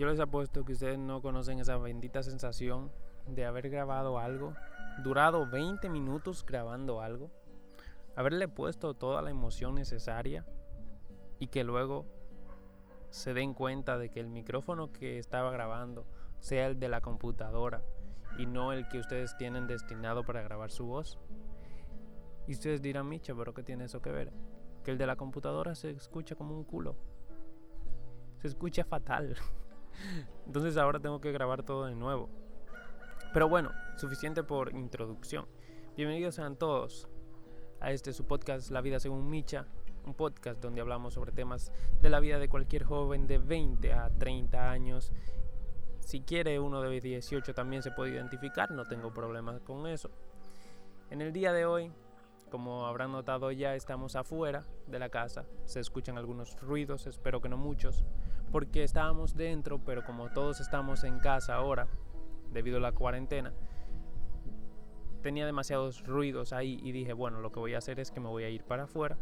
Yo les apuesto que ustedes no conocen esa bendita sensación de haber grabado algo, durado 20 minutos grabando algo, haberle puesto toda la emoción necesaria y que luego se den cuenta de que el micrófono que estaba grabando sea el de la computadora y no el que ustedes tienen destinado para grabar su voz. Y ustedes dirán, Micha, pero ¿qué tiene eso que ver? Que el de la computadora se escucha como un culo. Se escucha fatal. Entonces ahora tengo que grabar todo de nuevo. Pero bueno, suficiente por introducción. Bienvenidos sean todos a este su podcast La vida según Micha, un podcast donde hablamos sobre temas de la vida de cualquier joven de 20 a 30 años. Si quiere uno de 18 también se puede identificar, no tengo problemas con eso. En el día de hoy, como habrán notado ya, estamos afuera de la casa. Se escuchan algunos ruidos, espero que no muchos, porque estábamos dentro, pero como todos estamos en casa ahora, debido a la cuarentena, tenía demasiados ruidos ahí y dije, bueno, lo que voy a hacer es que me voy a ir para afuera.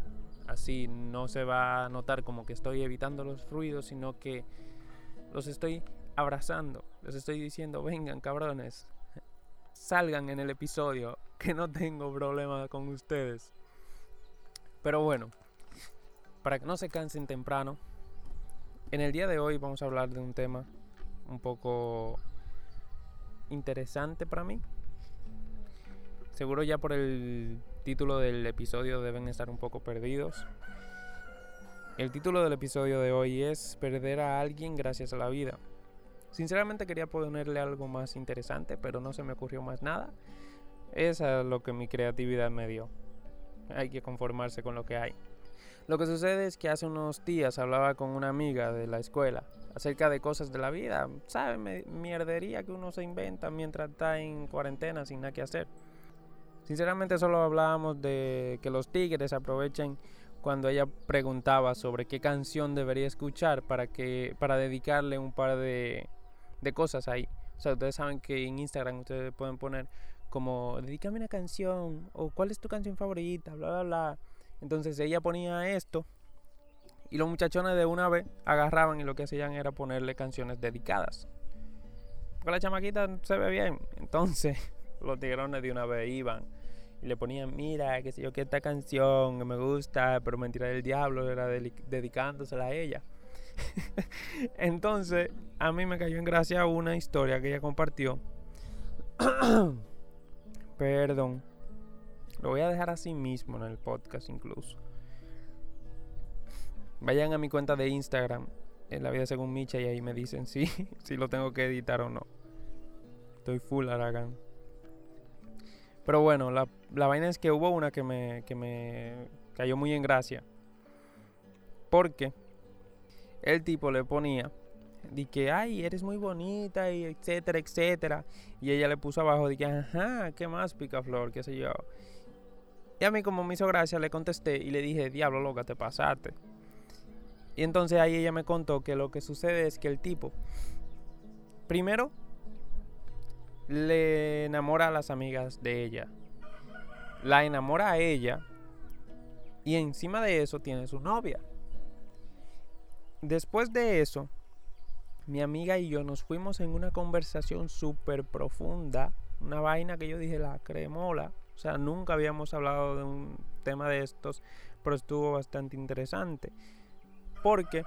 Así no se va a notar como que estoy evitando los ruidos, sino que los estoy abrazando. Les estoy diciendo, vengan cabrones, salgan en el episodio, que no tengo problema con ustedes. Pero bueno, para que no se cansen temprano, en el día de hoy vamos a hablar de un tema un poco interesante para mí. Seguro ya por el título del episodio deben estar un poco perdidos. El título del episodio de hoy es Perder a alguien gracias a la vida. Sinceramente quería ponerle algo más interesante, pero no se me ocurrió más nada. Es lo que mi creatividad me dio. Hay que conformarse con lo que hay. Lo que sucede es que hace unos días hablaba con una amiga de la escuela acerca de cosas de la vida, ¿sabe? Mierdería que uno se inventa mientras está en cuarentena sin nada que hacer. Sinceramente solo hablábamos de que los tigres aprovechen cuando ella preguntaba sobre qué canción debería escuchar para que para dedicarle un par de, de cosas ahí. O sea, ustedes saben que en Instagram ustedes pueden poner como dedícame una canción o cuál es tu canción favorita, bla bla bla. Entonces ella ponía esto y los muchachones de una vez agarraban y lo que hacían era ponerle canciones dedicadas. Porque la chamaquita se ve bien. Entonces los tigrones de una vez iban y le ponían, mira, que sé yo, que esta canción me gusta, pero mentira del diablo, era dedicándosela a ella. Entonces, a mí me cayó en gracia una historia que ella compartió. Perdón. Lo voy a dejar así mismo en el podcast incluso. Vayan a mi cuenta de Instagram, en la vida según Micha, y ahí me dicen si, si lo tengo que editar o no. Estoy full Aragán. Pero bueno, la, vaina es que hubo una que me, que me cayó muy en gracia. Porque el tipo le ponía de que, ay, eres muy bonita, y etcétera, etcétera. Y ella le puso abajo de que, ajá, ¿qué más, picaflor? ¿Qué sé yo? Y a mí, como me hizo gracia, le contesté y le dije, diablo, loca, te pasaste. Y entonces ahí ella me contó que lo que sucede es que el tipo, primero, le enamora a las amigas de ella. La enamora a ella. Y encima de eso tiene su novia. Después de eso, mi amiga y yo nos fuimos en una conversación súper profunda. Una vaina que yo dije la cremola. O sea, nunca habíamos hablado de un tema de estos, pero estuvo bastante interesante. Porque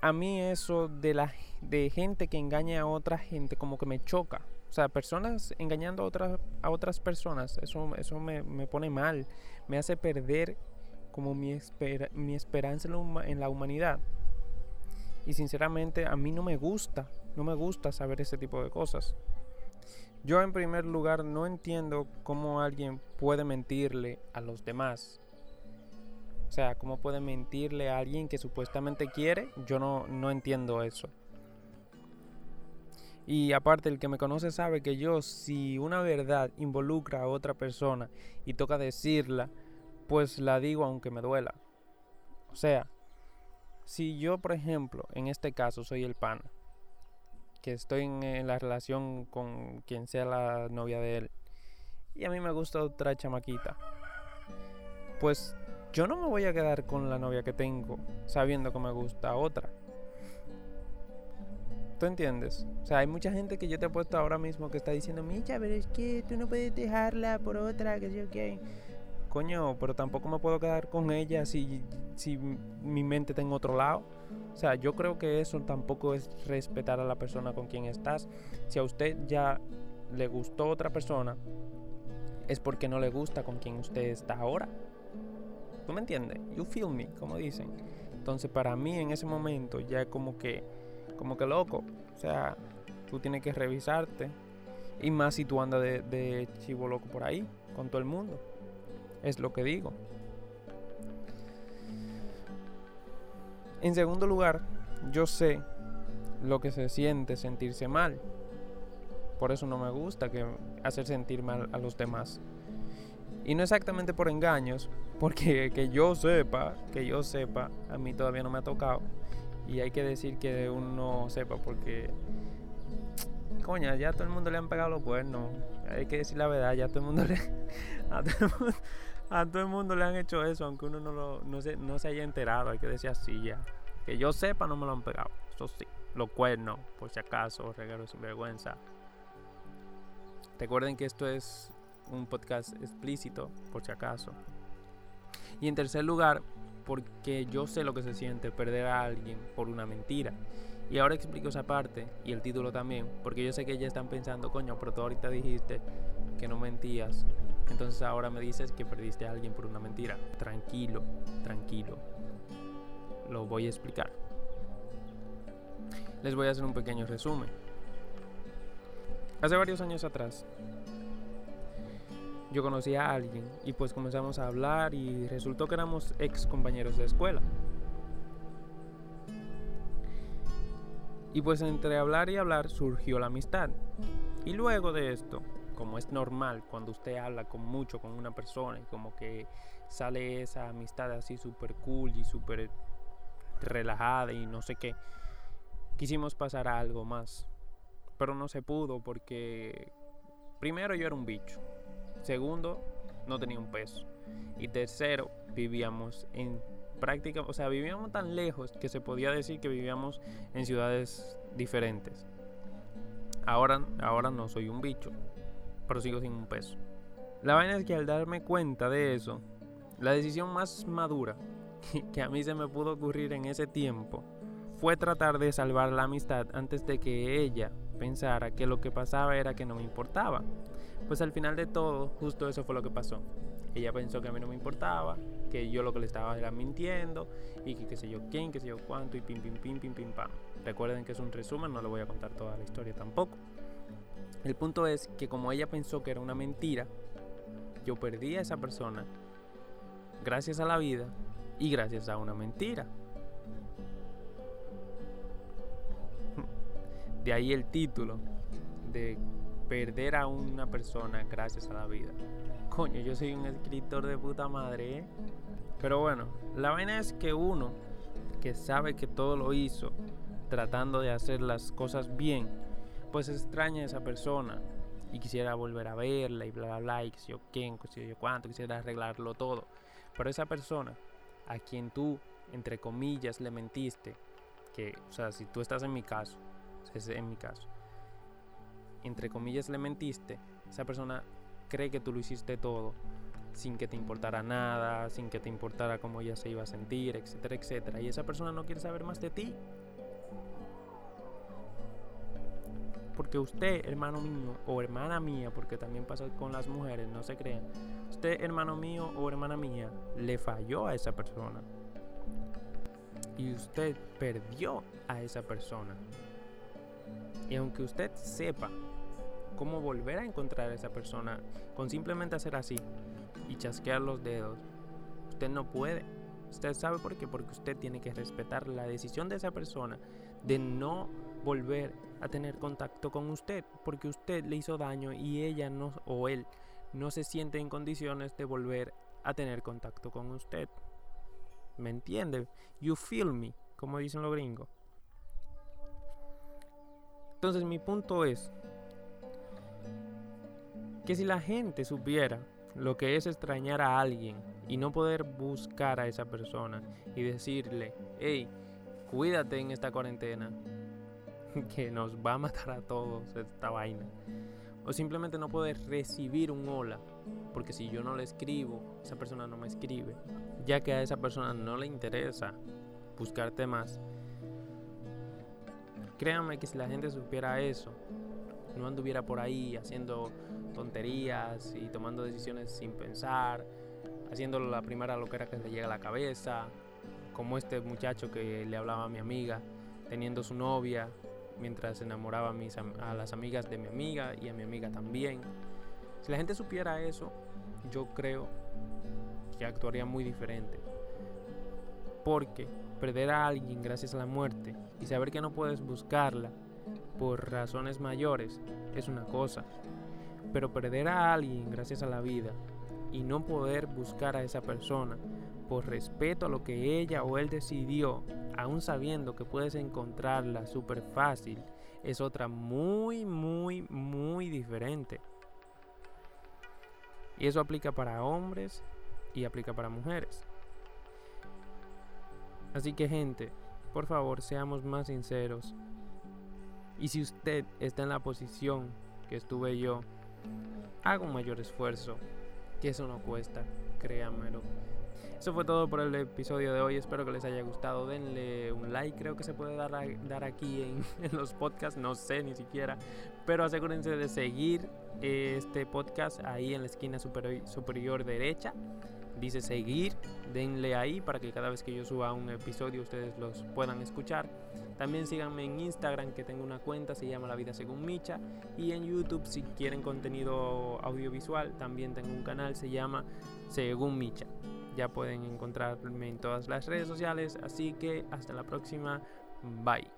a mí eso de la de gente que engaña a otra gente como que me choca. O sea, personas engañando a otras, a otras personas, eso, eso me, pone mal. Me hace perder como mi, mi esperanza en la, humanidad. Y sinceramente a mí no me gusta, no me gusta saber ese tipo de cosas. Yo en primer lugar no entiendo cómo alguien puede mentirle a los demás. O sea, cómo puede mentirle a alguien que supuestamente quiere. Yo no, no entiendo eso. Y aparte, el que me conoce sabe que yo, si una verdad involucra a otra persona y toca decirla, pues la digo aunque me duela. O sea, si yo, por ejemplo, en este caso soy el pana, que estoy en, la relación con quien sea la novia de él, y a mí me gusta otra chamaquita, pues yo no me voy a quedar con la novia que tengo sabiendo que me gusta otra. ¿Tú entiendes? O sea, hay mucha gente que yo te he puesto ahora mismo que está diciendo, Micha, pero es que tú no puedes dejarla por otra, que yo qué. Coño, pero tampoco me puedo quedar con ella si, si mi mente está en otro lado. O sea, yo creo que eso tampoco es respetar a la persona con quien estás. Si a usted ya le gustó otra persona, es porque no le gusta con quien usted está ahora. ¿Tú me entiendes? You feel me, como dicen. Entonces, para mí en ese momento ya es como que como que loco. O sea, tú tienes que revisarte. Y más si tú andas de chivo loco por ahí, con todo el mundo. Es lo que digo. En segundo lugar, yo sé lo que se siente sentirse mal. Por eso no me gusta que hacer sentir mal a los demás. Y no exactamente por engaños, porque que yo sepa, que yo sepa, a mí todavía no me ha tocado. Y hay que decir que uno sepa porque, coña, ya todo el mundo le han pegado los cuernos. Hay que decir la verdad, ya todo el mundo le, a todo el mundo, le han hecho eso, aunque uno no, lo, no, se, no se haya enterado. Hay que decir así ya. Que yo sepa, no me lo han pegado. Eso sí, los cuernos, por si acaso, regalo sin vergüenza. Recuerden que esto es un podcast explícito, por si acaso. Y en tercer lugar, porque yo sé lo que se siente perder a alguien por una mentira. Y ahora explico esa parte y el título también, porque yo sé que ya están pensando, coño, pero tú ahorita dijiste que no mentías, entonces ahora me dices que perdiste a alguien por una mentira. Tranquilo, tranquilo. Lo voy a explicar. Les voy a hacer un pequeño resumen. Hace varios años atrás, yo conocí a alguien y pues comenzamos a hablar y resultó que éramos ex compañeros de escuela. Y pues entre hablar y hablar surgió la amistad. Y luego de esto, como es normal cuando usted habla con mucho con una persona y como que sale esa amistad así súper cool y súper relajada y no sé qué, quisimos pasar a algo más. Pero no se pudo porque primero yo era un bicho Segundo, no tenía un peso. Y tercero, vivíamos en práctica, o sea, vivíamos tan lejos que se podía decir que vivíamos en ciudades diferentes. Ahora, ahora no soy un bicho, pero sigo sin un peso. La vaina es que al darme cuenta de eso, la decisión más madura que a mí se me pudo ocurrir en ese tiempo fue tratar de salvar la amistad antes de que ella pensara que lo que pasaba era que no me importaba. Pues al final de todo, justo eso fue lo que pasó. Ella pensó que a mí no me importaba, que yo lo que le estaba era mintiendo y que qué sé yo quién, qué sé yo cuánto y pim pim pim pim pim pam. Recuerden que es un resumen, no le voy a contar toda la historia tampoco. El punto es que como ella pensó que era una mentira, yo perdí a esa persona gracias a la vida y gracias a una mentira. De ahí el título de perder a una persona gracias a la vida. Coño, yo soy un escritor de puta madre, ¿eh? Pero bueno, la vaina es que uno que sabe que todo lo hizo tratando de hacer las cosas bien, pues extraña esa persona y quisiera volver a verla y bla bla bla y que sé yo quién, que sé yo cuánto, quisiera arreglarlo todo. Pero esa persona a quien tú, entre comillas, le mentiste, que, o sea, si tú estás en mi caso, es en mi caso, entre comillas, le mentiste, esa persona cree que tú lo hiciste todo sin que te importara nada, sin que te importara cómo ella se iba a sentir, etcétera, etcétera. Y esa persona no quiere saber más de ti. Porque usted, hermano mío o hermana mía, porque también pasa con las mujeres, no se crean. Usted, hermano mío o hermana mía, le falló a esa persona. Y usted perdió a esa persona. Y aunque usted sepa cómo volver a encontrar a esa persona con simplemente hacer así y chasquear los dedos. Usted no puede. Usted sabe por qué, porque usted tiene que respetar la decisión de esa persona de no volver a tener contacto con usted, porque usted le hizo daño y ella no o él no se siente en condiciones de volver a tener contacto con usted. ¿Me entiende? You feel me, como dicen los gringos. Entonces mi punto es, que si la gente supiera lo que es extrañar a alguien y no poder buscar a esa persona y decirle, hey, cuídate en esta cuarentena, que nos va a matar a todos esta vaina. O simplemente no poder recibir un hola, porque si yo no le escribo, esa persona no me escribe, ya que a esa persona no le interesa buscar temas. Créanme que si la gente supiera eso, no anduviera por ahí haciendo tonterías y tomando decisiones sin pensar, haciendo la primera loquera que se llega a la cabeza, como este muchacho que le hablaba a mi amiga, teniendo su novia, mientras enamoraba a, mis, a las amigas de mi amiga y a mi amiga también. Si la gente supiera eso, yo creo que actuaría muy diferente. Porque perder a alguien gracias a la muerte y saber que no puedes buscarla por razones mayores es una cosa. Pero perder a alguien gracias a la vida y no poder buscar a esa persona por respeto a lo que ella o él decidió, aún sabiendo que puedes encontrarla súper fácil, es otra muy, muy, muy diferente. Y eso aplica para hombres y aplica para mujeres. Así que gente, por favor, seamos más sinceros. Y si usted está en la posición que estuve yo, haga un mayor esfuerzo, que eso no cuesta, créanmelo. Eso fue todo por el episodio de hoy. Espero que les haya gustado. Denle un like, creo que se puede dar, dar aquí en, en, los podcasts, no sé ni siquiera. Pero asegúrense de seguir este podcast ahí en la esquina superior, superior derecha. Dice seguir, denle ahí para que cada vez que yo suba un episodio ustedes los puedan escuchar. También síganme en Instagram que tengo una cuenta, se llama La Vida Según Micha. Y en YouTube si quieren contenido audiovisual también tengo un canal, se llama Según Micha. Ya pueden encontrarme en todas las redes sociales, así que hasta la próxima, bye.